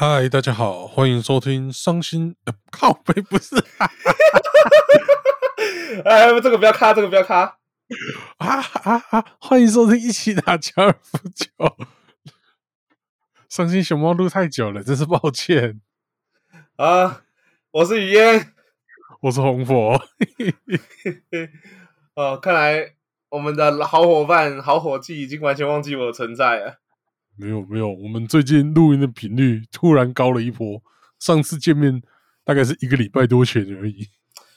嗨，大家好，欢迎收听《伤心》呃。靠背不是，哎，这个不要卡，这个不要卡啊啊啊！欢迎收听一起打高尔夫球。伤心熊猫录太久了，真是抱歉啊！我是雨嫣，我是红佛。哦，看来我们的好伙伴、好伙计已经完全忘记我的存在了。没有没有，我们最近录音的频率突然高了一波。上次见面大概是一个礼拜多前而已。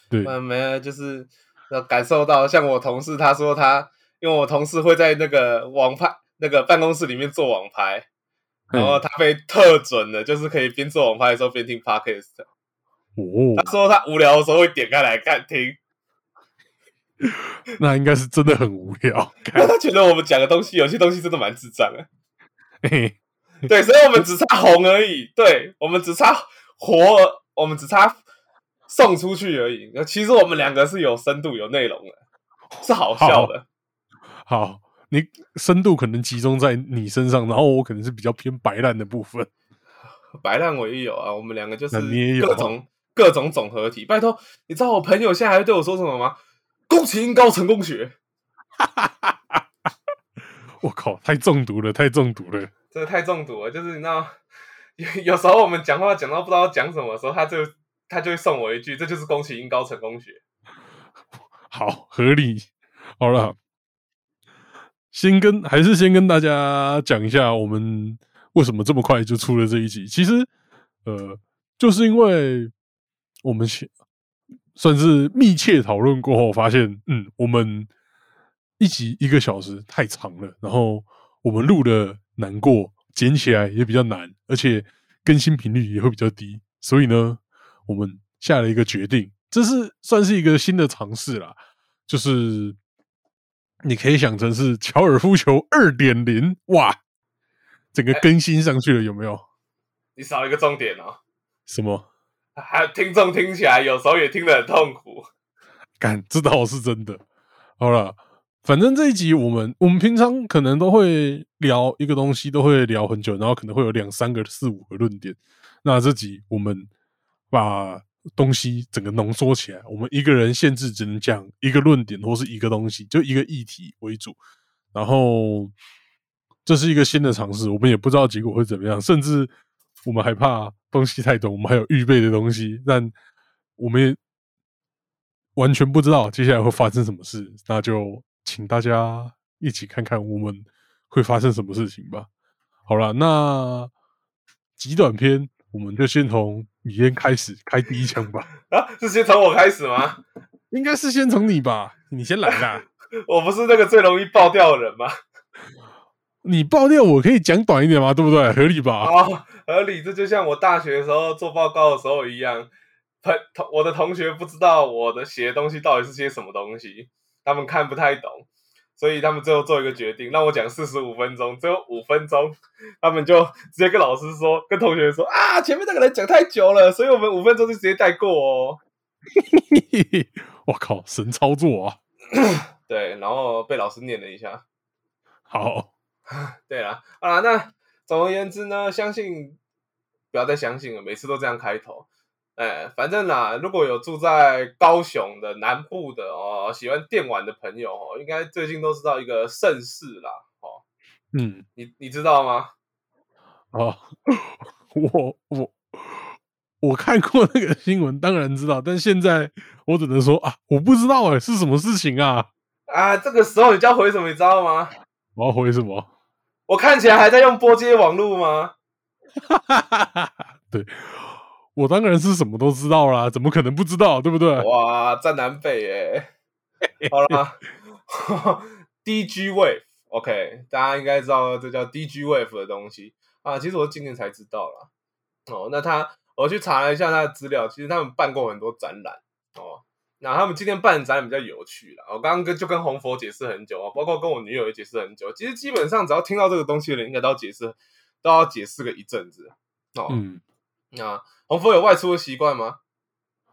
对，嗯，没有，就是感受到，像我同事他说他，因为我同事会在那个网拍那个办公室里面做网拍，然后他被特准的，就是可以边做网拍的时候边听 podcast。哦，他说他无聊的时候会点开来看听。那应该是真的很无聊。他觉得我们讲的东西，有些东西真的蛮智障的。嘿，对，所以我们只差红而已。对，我们只差活，我们只差送出去而已。其实我们两个是有深度、有内容的，是好笑的。好，你深度可能集中在你身上，然后我可能是比较偏白烂的部分。白烂我也有啊，我们两个就是各种各种总合体。拜托，你知道我朋友现在还对我说什么吗？宫崎英高成功学。我靠，太中毒了，太中毒了，真的太中毒了。就是你知道，有有时候我们讲话讲到不知道讲什么的时候，他就他就会送我一句：“这就是宫崎英高成功学。”好，合理。好了，先跟还是先跟大家讲一下，我们为什么这么快就出了这一集。其实，呃，就是因为我们算是密切讨论过后，发现，嗯，我们。一集一个小时太长了，然后我们录的难过，剪起来也比较难，而且更新频率也会比较低，所以呢，我们下了一个决定，这是算是一个新的尝试啦，就是你可以想成是乔尔夫球二点零，哇，整个更新上去了，有没有？你少一个重点哦。什么？还听众听起来有时候也听得很痛苦，敢知道是真的。好了。反正这一集我们我们平常可能都会聊一个东西，都会聊很久，然后可能会有两三个、四五个论点。那这集我们把东西整个浓缩起来，我们一个人限制只能讲一个论点或是一个东西，就一个议题为主。然后这是一个新的尝试，我们也不知道结果会怎么样，甚至我们还怕东西太多，我们还有预备的东西，但我们也完全不知道接下来会发生什么事，那就。请大家一起看看我们会发生什么事情吧。好了，那极短篇我们就先从雨烟开始开第一枪吧。啊，是先从我开始吗？应该是先从你吧，你先来啦。我不是那个最容易爆掉的人吗？你爆掉我可以讲短一点吗？对不对？合理吧？哦，合理。这就像我大学的时候做报告的时候一样，同同我的同学不知道我的写的东西到底是些什么东西。他们看不太懂，所以他们最后做一个决定，让我讲四十五分钟，只有五分钟，他们就直接跟老师说，跟同学说啊，前面那个人讲太久了，所以我们五分钟就直接带过哦。我靠，神操作啊！对，然后被老师念了一下。好，对了，啊，那总而言之呢，相信不要再相信了，每次都这样开头。哎，反正啦，如果有住在高雄的南部的哦，喜欢电玩的朋友哦，应该最近都知道一个盛世啦，哦，嗯，你你知道吗？哦，我我我看过那个新闻，当然知道，但现在我只能说啊，我不知道哎，是什么事情啊？啊，这个时候你要回什么？你知道吗？我要回什么？我看起来还在用拨接网络吗？对。我当然是什么都知道啦，怎么可能不知道？对不对？哇，在南北哎，好了，DG Wave，OK，大家应该知道这叫 DG Wave 的东西啊。其实我今年才知道啦。哦，那他我去查了一下他的资料，其实他们办过很多展览哦。那他们今天办的展览比较有趣啦。我刚刚跟就跟红佛解释很久啊，包括跟我女友也解释很久。其实基本上只要听到这个东西的人，应该都要解释，都要解释个一阵子哦。嗯，那。红夫有外出的习惯吗？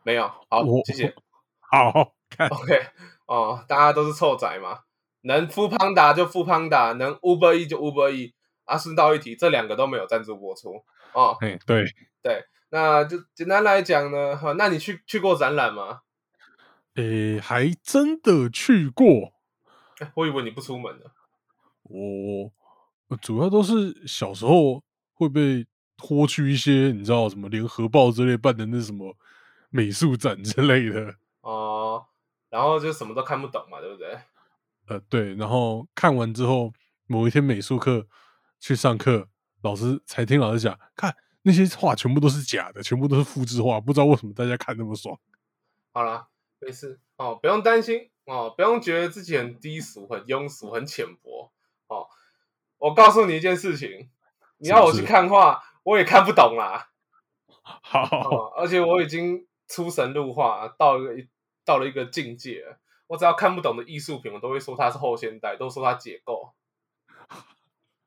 没有。好，谢谢。好，OK。哦，大家都是臭仔嘛，能富胖达就富胖达，能 Uber E 就 Uber E。啊，顺道一提，这两个都没有赞助播出哦。哎，对，对，那就简单来讲呢，哈，那你去去过展览吗？诶，还真的去过。哎我以为你不出门呢。我我主要都是小时候会被拖去一些你知道什么联合报之类办的那什么美术展之类的。哦，然后就什么都看不懂嘛，对不对？呃，对，然后看完之后，某一天美术课去上课，老师才听老师讲，看那些画全部都是假的，全部都是复制画，不知道为什么大家看那么爽。好啦，没事哦，不用担心哦，不用觉得自己很低俗、很庸俗、很浅薄哦。我告诉你一件事情，你要我去看画，我也看不懂啦。好，哦，而且我已经出神入化，到了一到了一个境界了。我只要看不懂的艺术品，我都会说它是后现代，都说它解构。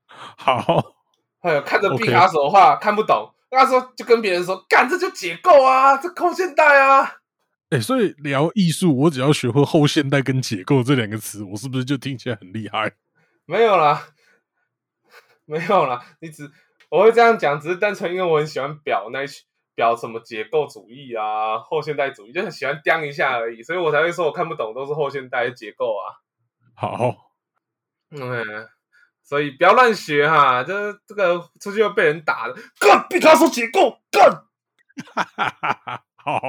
好，还有看着毕卡索画看不懂，那时候就跟别人说：“干，这就解构啊，这后现代啊。哎、所以聊艺术，我只要学会后现代跟解构这两个词，我是不是就听起来很厉害？”没有啦，没有啦，你只我会这样讲，只是单纯因为我很喜欢表那一表什么解构主义啊、后现代主义，就很喜欢刁一下而已，所以我才会说我看不懂都是后现代的结构啊。好，嗯，所以不要乱学哈，这这个出去会被人打的。干毕卡索解构，干 好，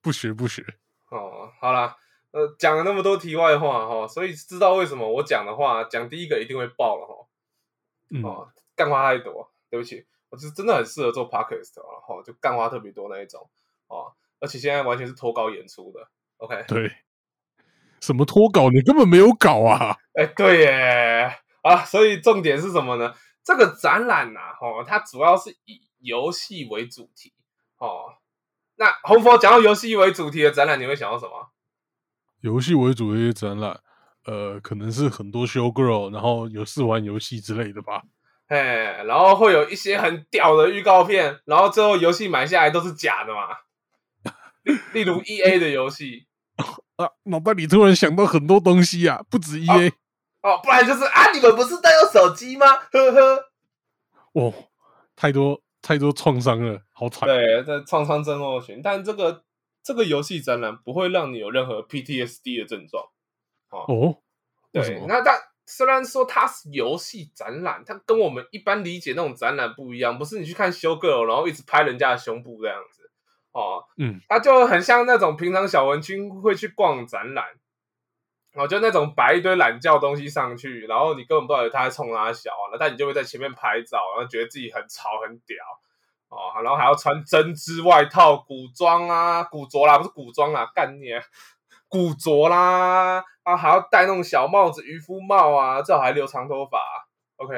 不学不学。哦，好啦，呃，讲了那么多题外话哈，所以知道为什么我讲的话，讲第一个一定会爆了哈。嗯，哦，干话太多，对不起，我是真的很适合做 podcast 哦，哈，就干话特别多那一种哦，而且现在完全是脱稿演出的。OK，对，什么脱稿，你根本没有稿啊！哎，对耶，啊，所以重点是什么呢？这个展览呐、哦，它主要是以游戏为主题哦。那红佛讲到游戏为主题的展览，你会想到什么？游戏为主题的展览，呃，可能是很多 show girl，然后有试玩游戏之类的吧。哎，然后会有一些很屌的预告片，然后最后游戏买下来都是假的嘛。例例如 E A 的游戏 啊，脑袋里突然想到很多东西啊，不止 E A 哦，不然就是啊，你们不是都有手机吗？呵呵。哦，太多太多创伤了，好惨。对，这创伤症候群，但这个这个游戏展览不会让你有任何 PTSD 的症状。哦，对，么？那但虽然说它是游戏展览，它跟我们一般理解那种展览不一样，不是你去看修 girl 然后一直拍人家的胸部这样子哦，嗯，它就很像那种平常小文君会去逛展览，哦，就那种摆一堆懒觉东西上去，然后你根本不知道他在冲哪小啊，但你就会在前面拍照，然后觉得自己很潮很屌哦，然后还要穿针织外套、古装啊、古着啦，不是古装啦，干你啊！古着啦，啊，还要戴那种小帽子、渔夫帽啊，最好还留长头发、OK，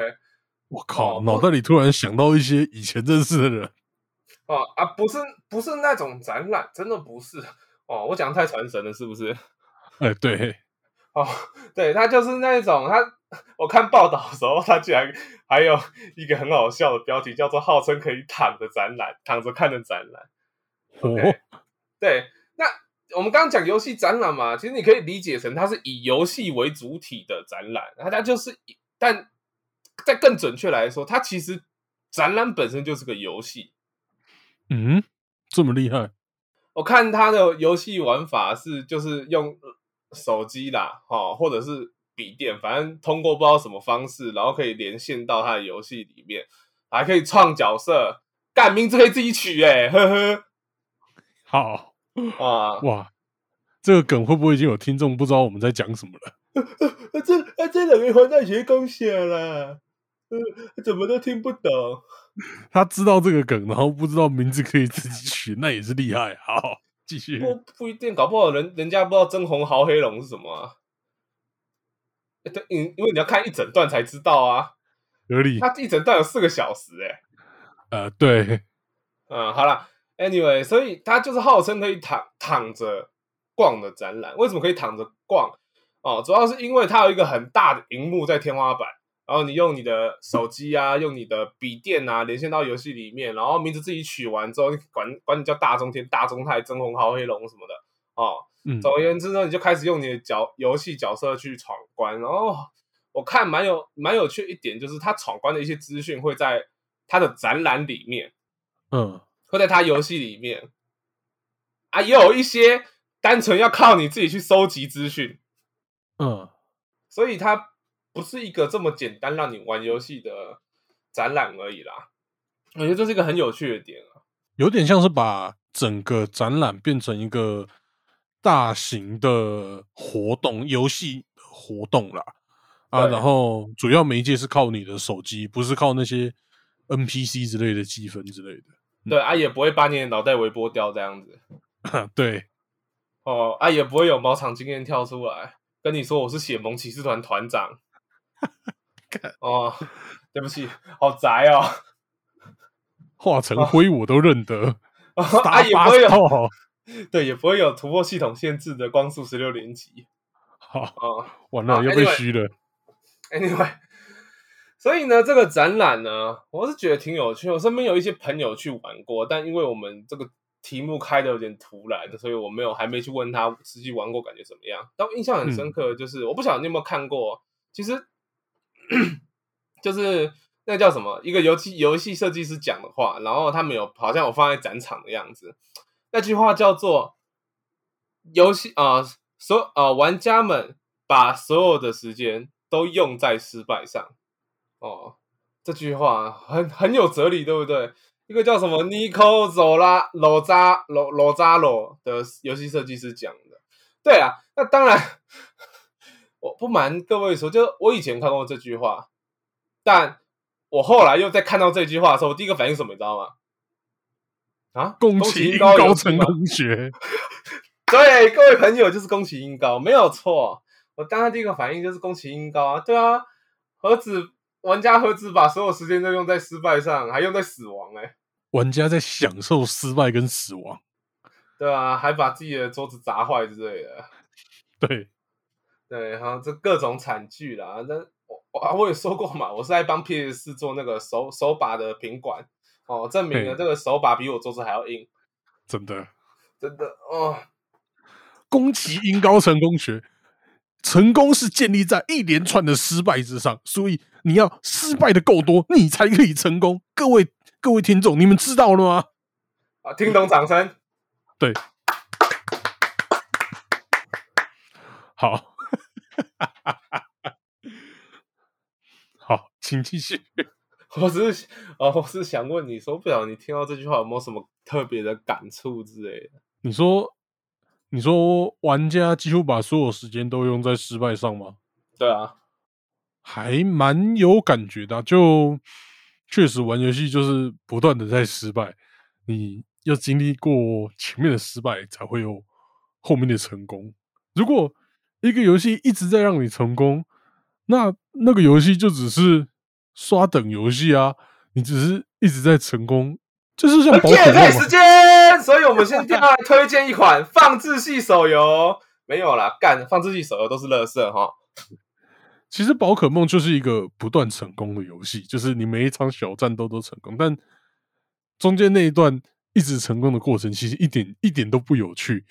我靠，哦脑袋里突然想到一些以前认识的人。哦啊，不是不是那种展览，真的不是哦，我讲得太传神了，是不是？哎，对，哦，对，他就是那种他，我看报道的时候，他居然还有一个很好笑的标题，叫做“号称可以躺着展览，躺着看的展览”。哦，对，那我们刚刚讲游戏展览嘛，其实你可以理解成它是以游戏为主体的展览，那它就是以，但在更准确来说，它其实展览本身就是个游戏。嗯，这么厉害？我看它的游戏玩法是就是用手机啦，哈、或者是笔电，反正通过不知道什么方式，然后可以连线到它的游戏里面，还可以创角色，干名字可以自己取、欸，呵呵，好 啊，哇，这个梗会不会已经有听众不知道我们在讲什么了？啊这啊这两个环大学恭喜啦，呃，怎么都听不懂。他知道这个梗，然后不知道名字可以自己取，那也是厉害。好，继续。不不一定，搞不好人人家不知道真红豪黑龙是什么啊。欸对，因因为你要看一整段才知道啊，合理。他一整段有四个小时、欸，呃，对，嗯，好啦 a n y w a y 所以它就是号称可以躺躺着逛的展览。为什么可以躺着逛？哦，主要是因为它有一个很大的荧幕在天花板，然后你用你的手机啊，用你的笔电啊，连线到游戏里面，然后名字自己取完之后，你管管你叫大中天、大中泰、真红豪黑龙什么的哦。嗯，总而言之呢，你就开始用你的角游戏角色去闯关。然后我看蛮有蛮有趣一点，就是他闯关的一些资讯会在他的展览里面，嗯，会在他游戏里面啊，也有一些单纯要靠你自己去收集资讯，嗯，所以它不是一个这么简单让你玩游戏的展览而已啦。我觉得这是一个很有趣的点啊。有点像是把整个展览变成一个大型的活动，游戏活动啦。啊，然后主要媒介是靠你的手机，不是靠那些 NPC 之类的积分之类的。对啊，也不会把你的脑袋微波掉这样子对，哦，啊，也不会有毛场经验跳出来跟你说我是血盟骑士团团长。哦，对不起，好宅哦。化成灰我都认得。啊，也不会有有。对，也不会有突破系统限制的光速十六连击好，啊。完了，好又被虚了。Anyway，所以呢，这个展览呢，我是觉得挺有趣。我身边有一些朋友去玩过，但因为我们这个题目开的有点突然，所以我没有还没去问他实际玩过感觉怎么样。但我印象很深刻就是，我不晓得你有没有看过，其实 就是那叫什么，一个游戏游戏设计师讲的话，然后他们有好像有放在展场的样子。那句话叫做“游戏啊、所啊、玩家们把所有的时间都用在失败上。”哦，这句话很很有哲理，对不对？一个叫什么 Nico Zola 罗扎罗罗扎罗的游戏设计师讲的。对啊，那当然，我不瞒各位说，就我以前看过这句话，但我后来又在看到这句话的时候，我第一个反应是什么，你知道吗？啊，宫崎英英高高成有吗功学，对，各位朋友，就是宫崎英高，没有错。我当然第一个反应就是宫崎英高啊，对啊，何止玩家何止把所有时间都用在失败上，还用在死亡哎、玩家在享受失败跟死亡。对啊，还把自己的桌子砸坏之类的，对，对，然后，这各种惨剧啦。那我我我也说过嘛，我是在帮 PS 四做那个手手把的品管。哦，证明了这个手把比我桌子还要硬，真的，真的哦。宫崎英高成功学，成功是建立在一连串的失败之上，所以你要失败的够多，你才可以成功。各位各位听众，你们知道了吗？啊，听懂掌声。对，好，好，请继续。我只是哦，我是想问你说，不晓得你听到这句话有没有什么特别的感触之类的？你说，你说玩家几乎把所有时间都用在失败上吗？对啊，还蛮有感觉的啊、就确实玩游戏就是不断的在失败，你要经历过前面的失败，才会有后面的成功。如果一个游戏一直在让你成功，那那个游戏就只是刷等游戏啊，你只是一直在成功，就是像宝可梦嘛夜配时间，所以我们先要来推荐一款放置系手游。没有啦，干放置系手游都是垃圾哈。其实宝可梦就是一个不断成功的游戏，就是你每一场小战斗都成功，但中间那一段一直成功的过程，其实一点一点都不有趣。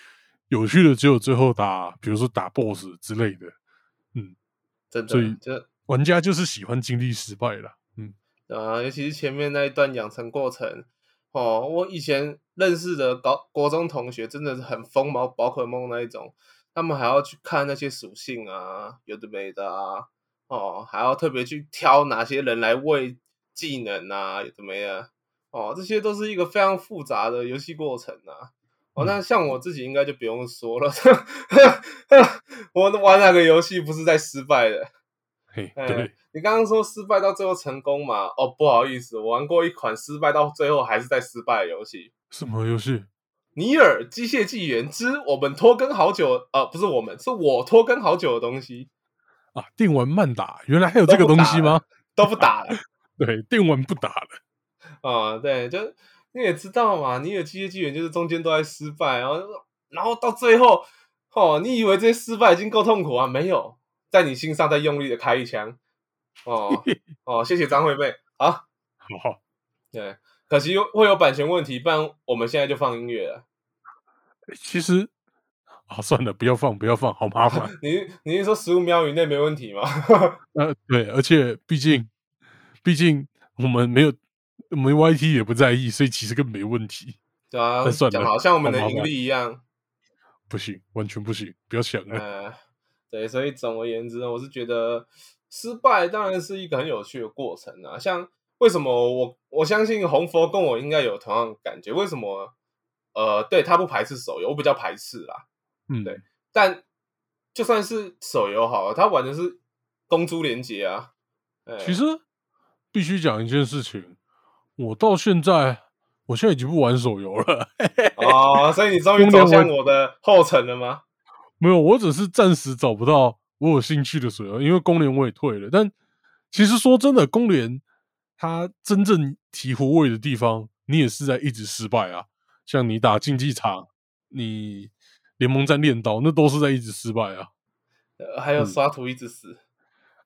有趣的只有最后打，比如说打 BOSS 之类的。真所以的，就玩家就是喜欢经历失败啦。嗯，啊，尤其是前面那一段养成过程哦，我以前认识的高国中同学真的是很疯毛宝可梦那一种，他们还要去看那些属性啊，有的没的啊，哦，还要特别去挑哪些人来喂技能啊，有的没的，哦，这些都是一个非常复杂的游戏过程啊。哦，那像我自己应该就不用说了，我玩哪个游戏不是在失败的？嘿，哎对，你刚刚说失败到最后成功嘛？哦，不好意思，我玩过一款失败到最后还是在失败的游戏，《什么游戏？尼尔：机械纪元之我们拖更好久，呃，不是我们，是我拖更好久的东西啊，电玩慢打，原来还有这个东西吗？都不打了 对，电玩不打了。啊、对，就你也知道嘛，尼尔：机械纪元就是中间都在失败，然后然后到最后，哦，你以为这些失败已经够痛苦啊？没有，在你心上再用力的开一枪，哦哦，谢谢张惠妹，啊。好，对，可惜会有版权问题，不然我们现在就放音乐了。其实啊，算了，不要放，不要放，好麻烦。你你是说十五秒以内没问题吗？呃，对，而且毕竟毕竟我们没有我们 YT 也不在意，所以其实根本没问题。对啊，那算了好像我们的盈利一样。不行，完全不行，不要想了。呃，对，所以总而言之呢，我是觉得失败当然是一个很有趣的过程啊。像为什么我我相信红佛跟我应该有同样的感觉，为什么？呃，对他不排斥手游，我比较排斥啦。嗯，对但就算是手游好了，他玩的是公猪连接啊。哎其实必须讲一件事情，我到现在，我现在已经不玩手游了。哦，所以你终于走向我的后尘了吗？没有，我只是暂时找不到我有兴趣的手游，因为公联我也退了。但其实说真的，公联它真正提活位的地方，你也是在一直失败啊。像你打竞技场，你联盟战练刀，那都是在一直失败啊。呃还有嗯刷图一直死。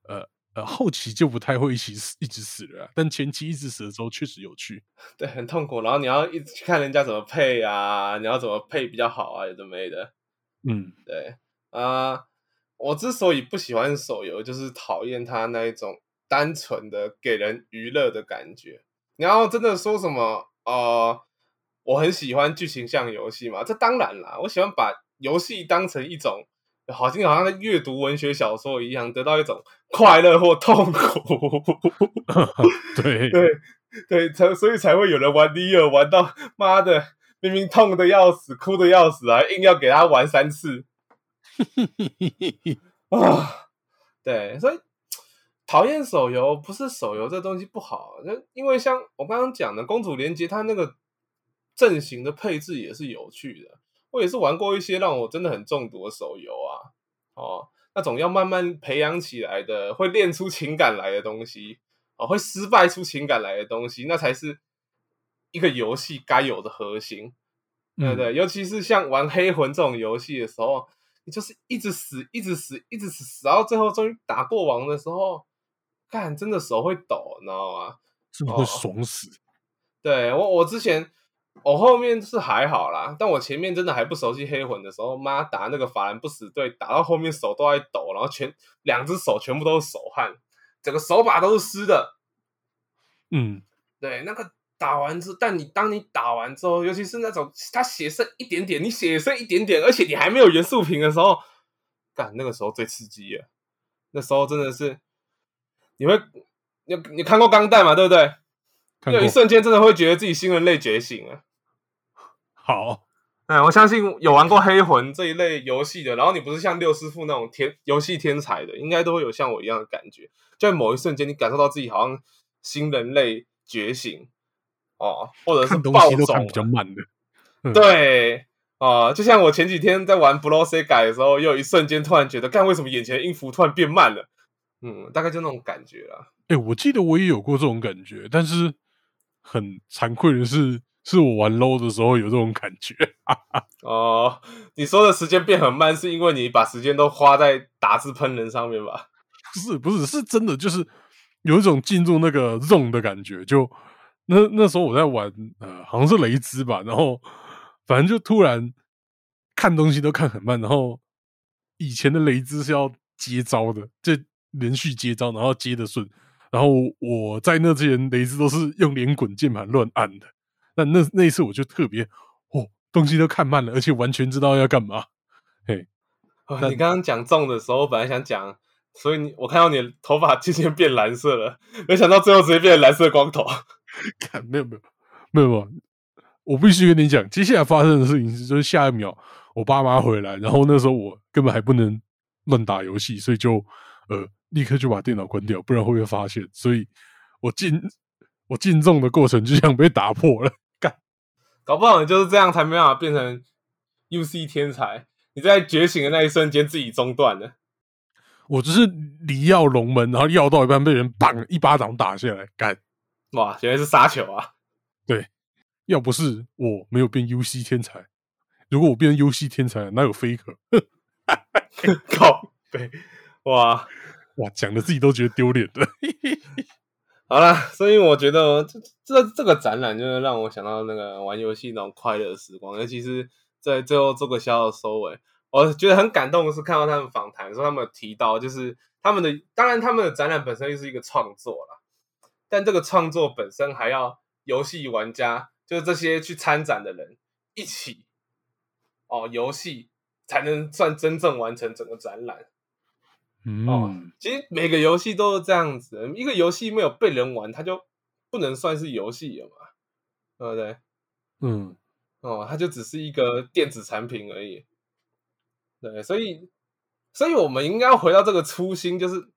呃呃，后期就不太会一起死，一直死了啊、但前期一直死的时候确实有趣。对，很痛苦。然后你要一直去看人家怎么配啊，你要怎么配比较好啊，有的没的。嗯，对啊、我之所以不喜欢手游，就是讨厌它那一种单纯的给人娱乐的感觉。你要真的说什么呃，我很喜欢剧情向游戏嘛？这当然啦，我喜欢把游戏当成一种，好像好像在阅读文学小说一样，得到一种快乐或痛苦。对，对对，才所以才会有人玩尼尔玩到妈的，明明痛的要死，哭的要死啊，硬要给他玩三次 啊！对，所以讨厌手游不是手游这东西不好，那因为像我刚刚讲的《公主连接》，它那个阵型的配置也是有趣的。我也是玩过一些让我真的很中毒的手游啊，哦，那种要慢慢培养起来的，会练出情感来的东西。哦，会失败出情感来的东西，那才是一个游戏该有的核心，对不对？尤其是像玩黑魂这种游戏的时候，你就是一直死，一直死，一直死，死到最后终于打过王的时候，看真的手会抖，你知道吗？真的会爽死。对我，我之前我后面是还好啦，但我前面真的还不熟悉黑魂的时候，妈打那个法兰不死队，打到后面手都在抖，然后全两只手全部都是手汗，整个手把都是湿的。嗯，对，那个打完之，但你当你打完之后，尤其是那种他血剩一点点，你血剩一点点，而且你还没有元素瓶的时候，干那个时候最刺激了。那时候真的是，你会，你你看过钢弹嘛？对不对？有一瞬间真的会觉得自己新人类觉醒了。好，哎，我相信有玩过黑魂这一类游戏的，然后你不是像六师傅那种天游戏天才的，应该都会有像我一样的感觉，就在某一瞬间，你感受到自己好像新人类觉醒哦，或者是暴走西都看比较慢的。嗯对啊、就像我前几天在玩 Blow C 改的时候，又有一瞬间突然觉得，干为什么眼前的音符突然变慢了？嗯，大概就那种感觉啦。哎、我记得我也有过这种感觉，但是很惭愧的是，是我玩 low 的时候有这种感觉。哦，你说的时间变很慢，是因为你把时间都花在打字喷人上面吧？不是不是，是真的，就是有一种进入那个 zone 的感觉。就那那时候我在玩，呃，好像是雷兹吧，然后反正就突然看东西都看很慢，然后以前的雷兹是要接招的，就连续接招，然后接的顺。然后我在那之前雷兹都是用连滚键盘乱按的，那那那一次我就特别哦，东西都看慢了，而且完全知道要干嘛。嘿，哦你刚刚讲中的时候，我本来想讲，所以你我看到你头发渐渐变蓝色了，没想到最后直接变蓝色光头。看，没有没有没有没有，我必须跟你讲，接下来发生的事情是，就是下一秒我爸妈回来，然后那时候我根本还不能乱打游戏，所以就呃立刻就把电脑关掉，不然会被发现。所以我进我进重的过程就像被打破了，干搞不好你就是这样才没办法变成 UC 天才。你在觉醒的那一瞬间自己中断了。我就是离药龙门，然后药到一半被人绑一巴掌打下来，干。哇，原来是杀球啊！对要不是我没有变 UC 天才，如果我变成 UC 天才，哪有 faker？靠对，哇，哇，讲的自己都觉得丢脸的。好啦，所以我觉得这这这个展览就是让我想到那个玩游戏那种快乐的时光，尤其是在最后做个小小的收尾。我觉得很感动的是看到他们访谈说他们有提到，就是他们的当然他们的展览本身就是一个创作啦，但这个创作本身还要游戏玩家，就是这些去参展的人一起哦，游戏才能算真正完成整个展览。哦嗯，其实每个游戏都是这样子，一个游戏没有被人玩，它就不能算是游戏了嘛，对不对？嗯，哦，它就只是一个电子产品而已。对，所以，所以我们应该要回到这个初心，就是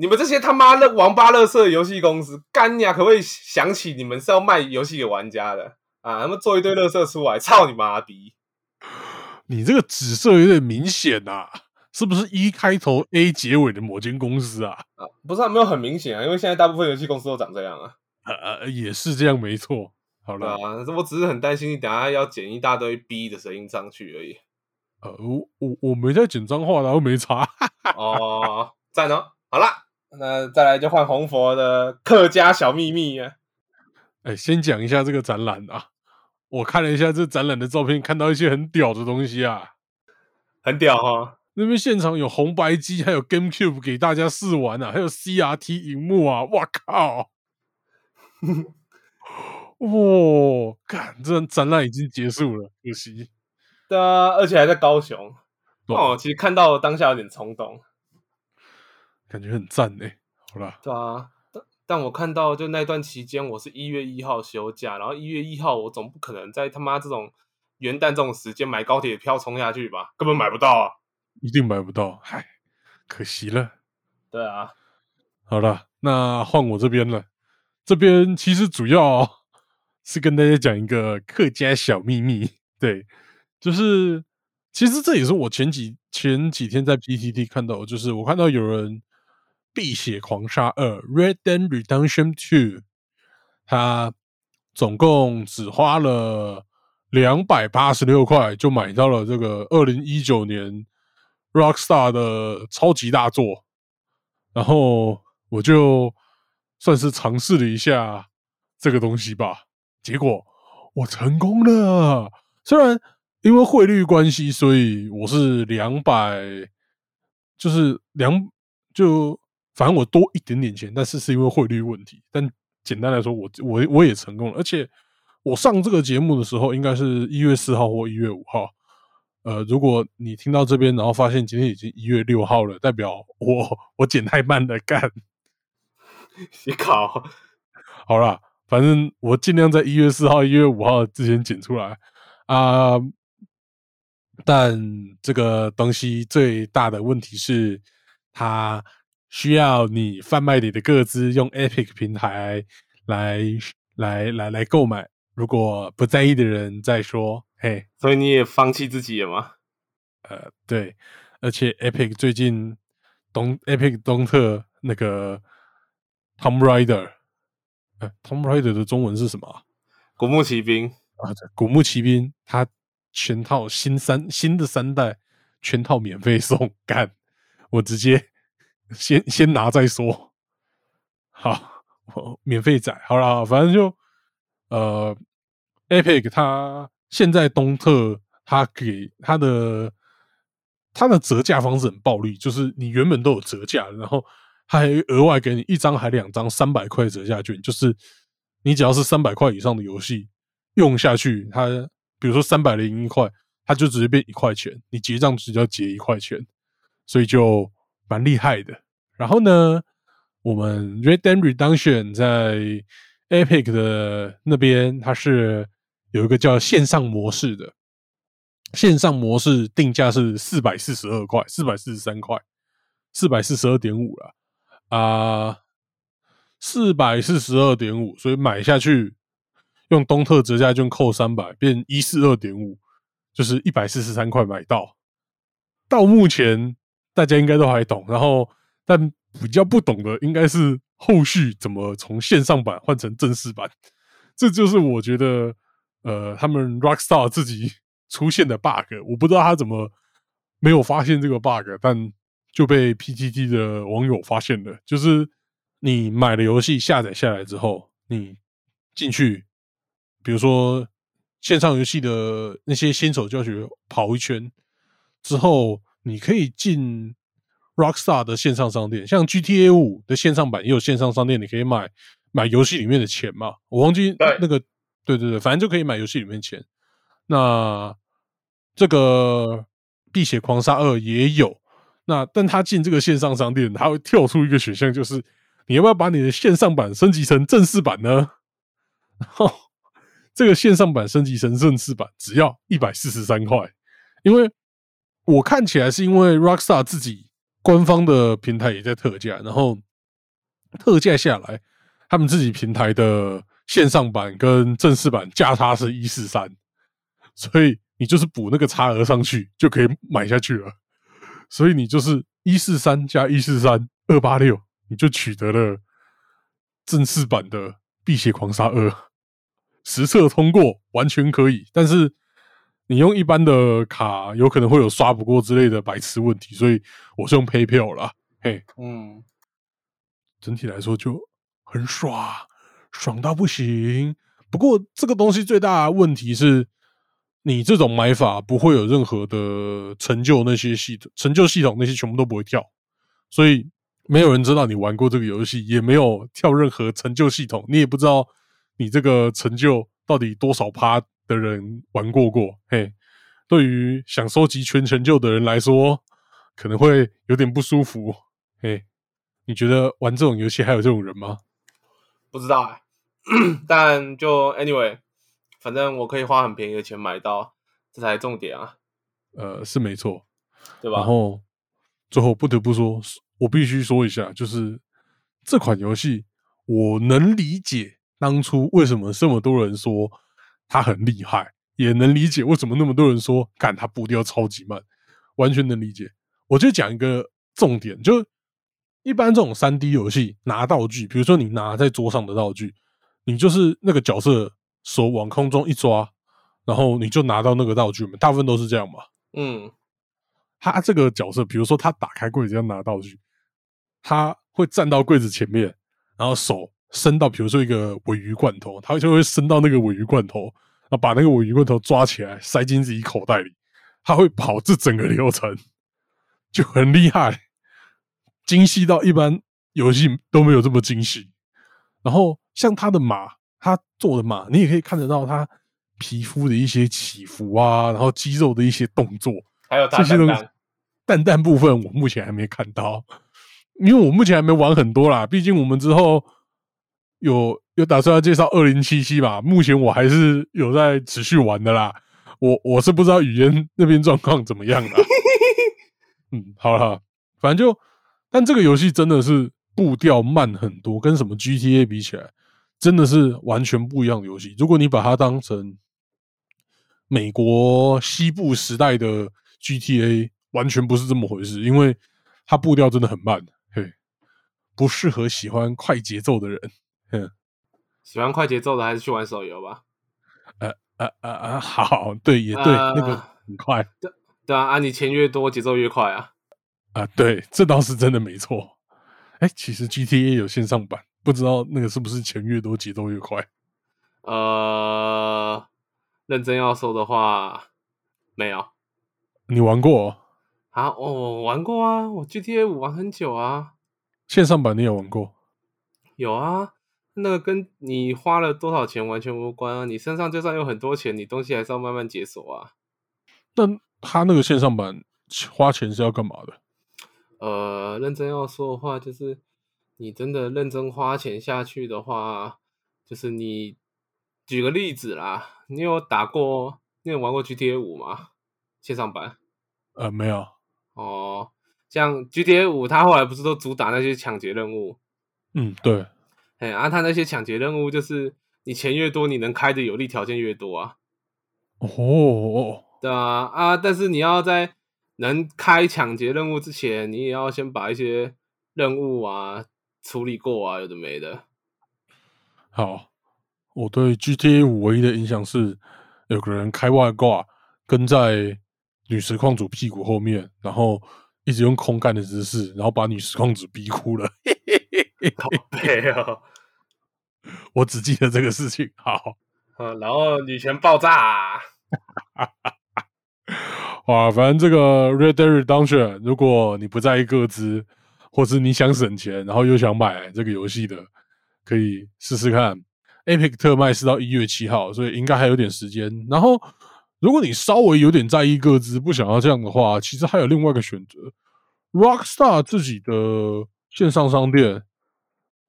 你们这些他妈的王八乐色游戏公司，干呀！可不可以想起你们是要卖游戏给玩家的啊？他们做一堆乐色出来，操你妈逼！你这个紫色有点明显啊，是不是一开头 A 结尾的某间公司啊？啊，不是、啊，没有很明显啊，因为现在大部分游戏公司都长这样啊。呃，也是这样，没错。好了，对啊，我只是很担心你等下要剪一大堆 B 的声音上去而已。呃，我我我没在剪脏话，然后没查。哦，赞哦！好啦，那再来就换红佛的客家小秘密啊。哎，先讲一下这个展览啊。我看了一下这展览的照片，看到一些很屌的东西啊，很屌哈。那边现场有红白机，还有 GameCube 给大家试玩啊，还有 CRT 荧幕啊，哇靠！哇，看这展览已经结束了，可惜。对啊，而且还在高雄。哦，其实看到当下有点冲动，感觉很赞哎。好啦，对啊，但但我看到就那段期间，我是一月一号休假，然后一月一号我总不可能在他妈这种元旦这种时间买高铁票冲下去吧？根本买不到啊！一定买不到，嗨，可惜了。对啊，好了，那换我这边了。这边其实主要是跟大家讲一个客家小秘密，对，就是其实这也是我前几前几天在 PTT 看到，就是我看到有人《碧血狂杀二 Red Dead Redemption Two》，他总共只花了两百八十六块就买到了这个二零一九年 Rockstar 的超级大作，然后我就算是尝试了一下这个东西吧，结果我成功了。虽然因为汇率关系，所以我是两百，就是两就反正我多一点点钱，但是是因为汇率问题。但简单来说，我我我也成功了，而且我上这个节目的时候应该是一月四号或一月五号。呃，如果你听到这边，然后发现今天已经一月六号了，代表我我剪太慢了，干。你靠，好啦，反正我尽量在一月四号、一月五号之前剪出来啊、但这个东西最大的问题是，它需要你贩卖你的个资用 Epic 平台来来来来购买。如果不在意的人再说，嘿，所以你也放弃自己了吗？呃，对，而且 Epic 最近东 Epic 东特那个 Tom Rider，呃，Tom Rider 的中文是什么啊？古墓奇兵，啊，对古墓奇兵，它全套新三新的三代全套免费送，干，我直接先先拿再说。好，免费载，好啦，反正就呃，Epic 它现在东特它给它的它的折价方式很暴力，就是你原本都有折价，然后它还额外给你一张还两张三百块折价券，就是你只要是三百块以上的游戏用下去，它比如说三百零一块，它就直接变一块钱，你结账只要结一块钱，所以就蛮厉害的。然后呢，我们 Red Dead Redemption 在 Epic 的那边，它是有一个叫线上模式的，线上模式定价是四百四十二块，四百四十三块，四百四十二点五了啊，四百四十二点五，所以买下去用东特折价券扣三百，变一四二点五，就是一百四十三块买到。到目前大家应该都还懂，然后但比较不懂的应该是后续怎么从线上版换成正式版，这就是我觉得呃他们 Rockstar 自己出现的 bug，我不知道他怎么没有发现这个 bug，但就被 PTT 的网友发现了，就是你买了游戏下载下来之后，你进去，比如说线上游戏的那些新手教学跑一圈，之后，你可以进 Rockstar 的线上商店，像 GTA 五的线上版也有线上商店，你可以买买游戏里面的钱嘛。我忘记那个，对对对，反正就可以买游戏里面的钱。那这个《碧血狂杀二》也有，那但他进这个线上商店，他会跳出一个选项，就是你要不要把你的线上版升级成正式版呢？然后这个线上版升级成正式版只要一百四十三块，因为我看起来是因为 Rockstar 自己官方的平台也在特价，然后特价下来，他们自己平台的线上版跟正式版价差是一四三，所以你就是补那个差额上去就可以买下去了。所以你就是一四三加一四三二八六，你就取得了正式版的《碧血狂杀二》，实测通过完全可以。但是你用一般的卡，有可能会有刷不过之类的白痴问题，所以我是用 PayPal 啦。嘿，嗯，整体来说就很爽，爽到不行。不过这个东西最大的问题是，你这种买法不会有任何的成就，那些系统成就系统那些全部都不会跳，所以没有人知道你玩过这个游戏，也没有跳任何成就系统，你也不知道你这个成就到底多少趴的人玩过过。嘿，对于想收集全成就的人来说，可能会有点不舒服。嘿，你觉得玩这种游戏还有这种人吗？不知道哎、但就 anyway，反正我可以花很便宜的钱买到，这才重点啊，呃，是没错。对吧？然后最后不得不说，我必须说一下，就是这款游戏，我能理解当初为什么这么多人说它很厉害，也能理解为什么那么多人说干他步调超级慢，完全能理解。我就讲一个重点，就一般这种三 D 游戏拿道具，比如说你拿在桌上的道具，你就是那个角色手往空中一抓，然后你就拿到那个道具嘛，大部分都是这样嘛。嗯，他这个角色，比如说他打开柜子要拿道具，他会站到柜子前面，然后手伸到，比如说一个尾鱼罐头，他就会伸到那个尾鱼罐头，然后把那个尾鱼罐头抓起来塞进自己口袋里，他会跑这整个流程，就很厉害，精细到一般游戏都没有这么精细。然后像他的马，他做的马，你也可以看得到他皮肤的一些起伏啊，然后肌肉的一些动作，还有这些东西，蛋蛋部分我目前还没看到，因为我目前还没玩很多啦。毕竟我们之后有有打算要介绍二零七七吧，目前我还是有在持续玩的啦。我我是不知道语言那边状况怎么样啦。嗯，好了，反正就，但这个游戏真的是步调慢很多，跟什么 GTA 比起来，真的是完全不一样的游戏。如果你把它当成美国西部时代的 GTA，完全不是这么回事，因为它步调真的很慢，嘿，不适合喜欢快节奏的人。嗯，喜欢快节奏的还是去玩手游吧。啊啊啊，好，对，也对，那个啊很快对啊，啊，你钱越多，节奏越快啊。啊，对，这倒是真的没错。哎，其实 GTA 有线上版，不知道那个是不是钱越多节奏越快？呃，认真要说的话，没有你玩过、哦、啊。哦，我玩过啊，我 GTA 五玩很久啊。线上版？你有玩过？有啊，那个跟你花了多少钱完全无关啊。你身上就算有很多钱，你东西还是要慢慢解锁啊。那他那个线上版花钱是要干嘛的？呃，认真要说的话，就是你真的认真花钱下去的话，就是你举个例子啦，你有打过，你有玩过 GTA 五吗？线上版呃，没有。哦，像 GTA 五，它后来不是都主打那些抢劫任务？嗯，对，哎，啊，他那些抢劫任务就是你钱越多，你能开的有利条件越多啊。哦，对啊，啊，但是你要在能开抢劫任务之前，你也要先把一些任务啊处理过啊，有的没的。好，我对 GTA 五唯一的印象是有个人开外挂跟在女实况主屁股后面，然后一直用空干的姿势，然后把女实况主逼哭了。靠背哦，我只记得这个事情。好，啊，然后女权爆炸、啊，啊，反正这个 Red Dead Redemption，如果你不在意个资，或是你想省钱，然后又想买这个游戏的，可以试试看。Epic 特卖是到一月七号，所以应该还有点时间。然后，如果你稍微有点在意个资，不想要这样的话，其实还有另外一个选择，Rockstar 自己的线上商店，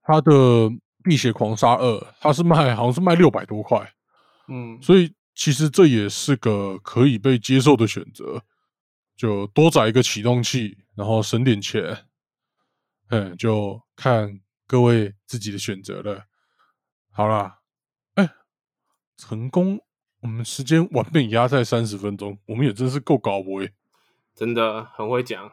它的《碧血狂杀二》，它是卖好像是卖六百多块，嗯，所以其实这也是个可以被接受的选择。就多载一个启动器，然后省点钱，嗯，就看各位自己的选择了。好啦，哎，成功，我们时间完美压在三十分钟，我们也真是够高不？真的很会讲。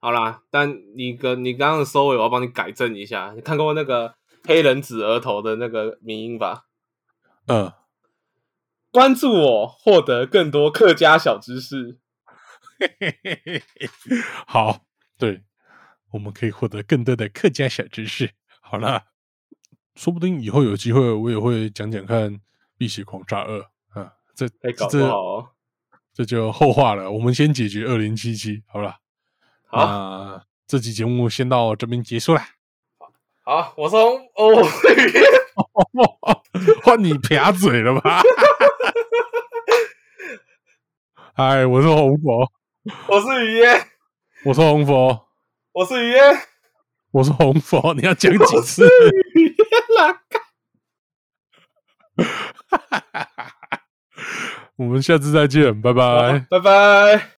好啦，但你跟你刚刚的收尾，我要帮你改正一下。你看过那个黑人指额头的那个名音吧？嗯，关注我，获得更多客家小知识。好，对，我们可以获得更多的客家小知识。好了，说不定以后有机会，我也会讲讲看《碧血狂杀二》啊。这这 这就后话了。我们先解决二零七七，好了。好，这期节目先到这边结束了。好，我从哦，换你撇嘴了吧？嗨，我是红佛。我是雨烟，我是红佛，我是雨烟，我是红佛，你要讲几次？雨烟啦！我们下次再见，拜拜，拜拜。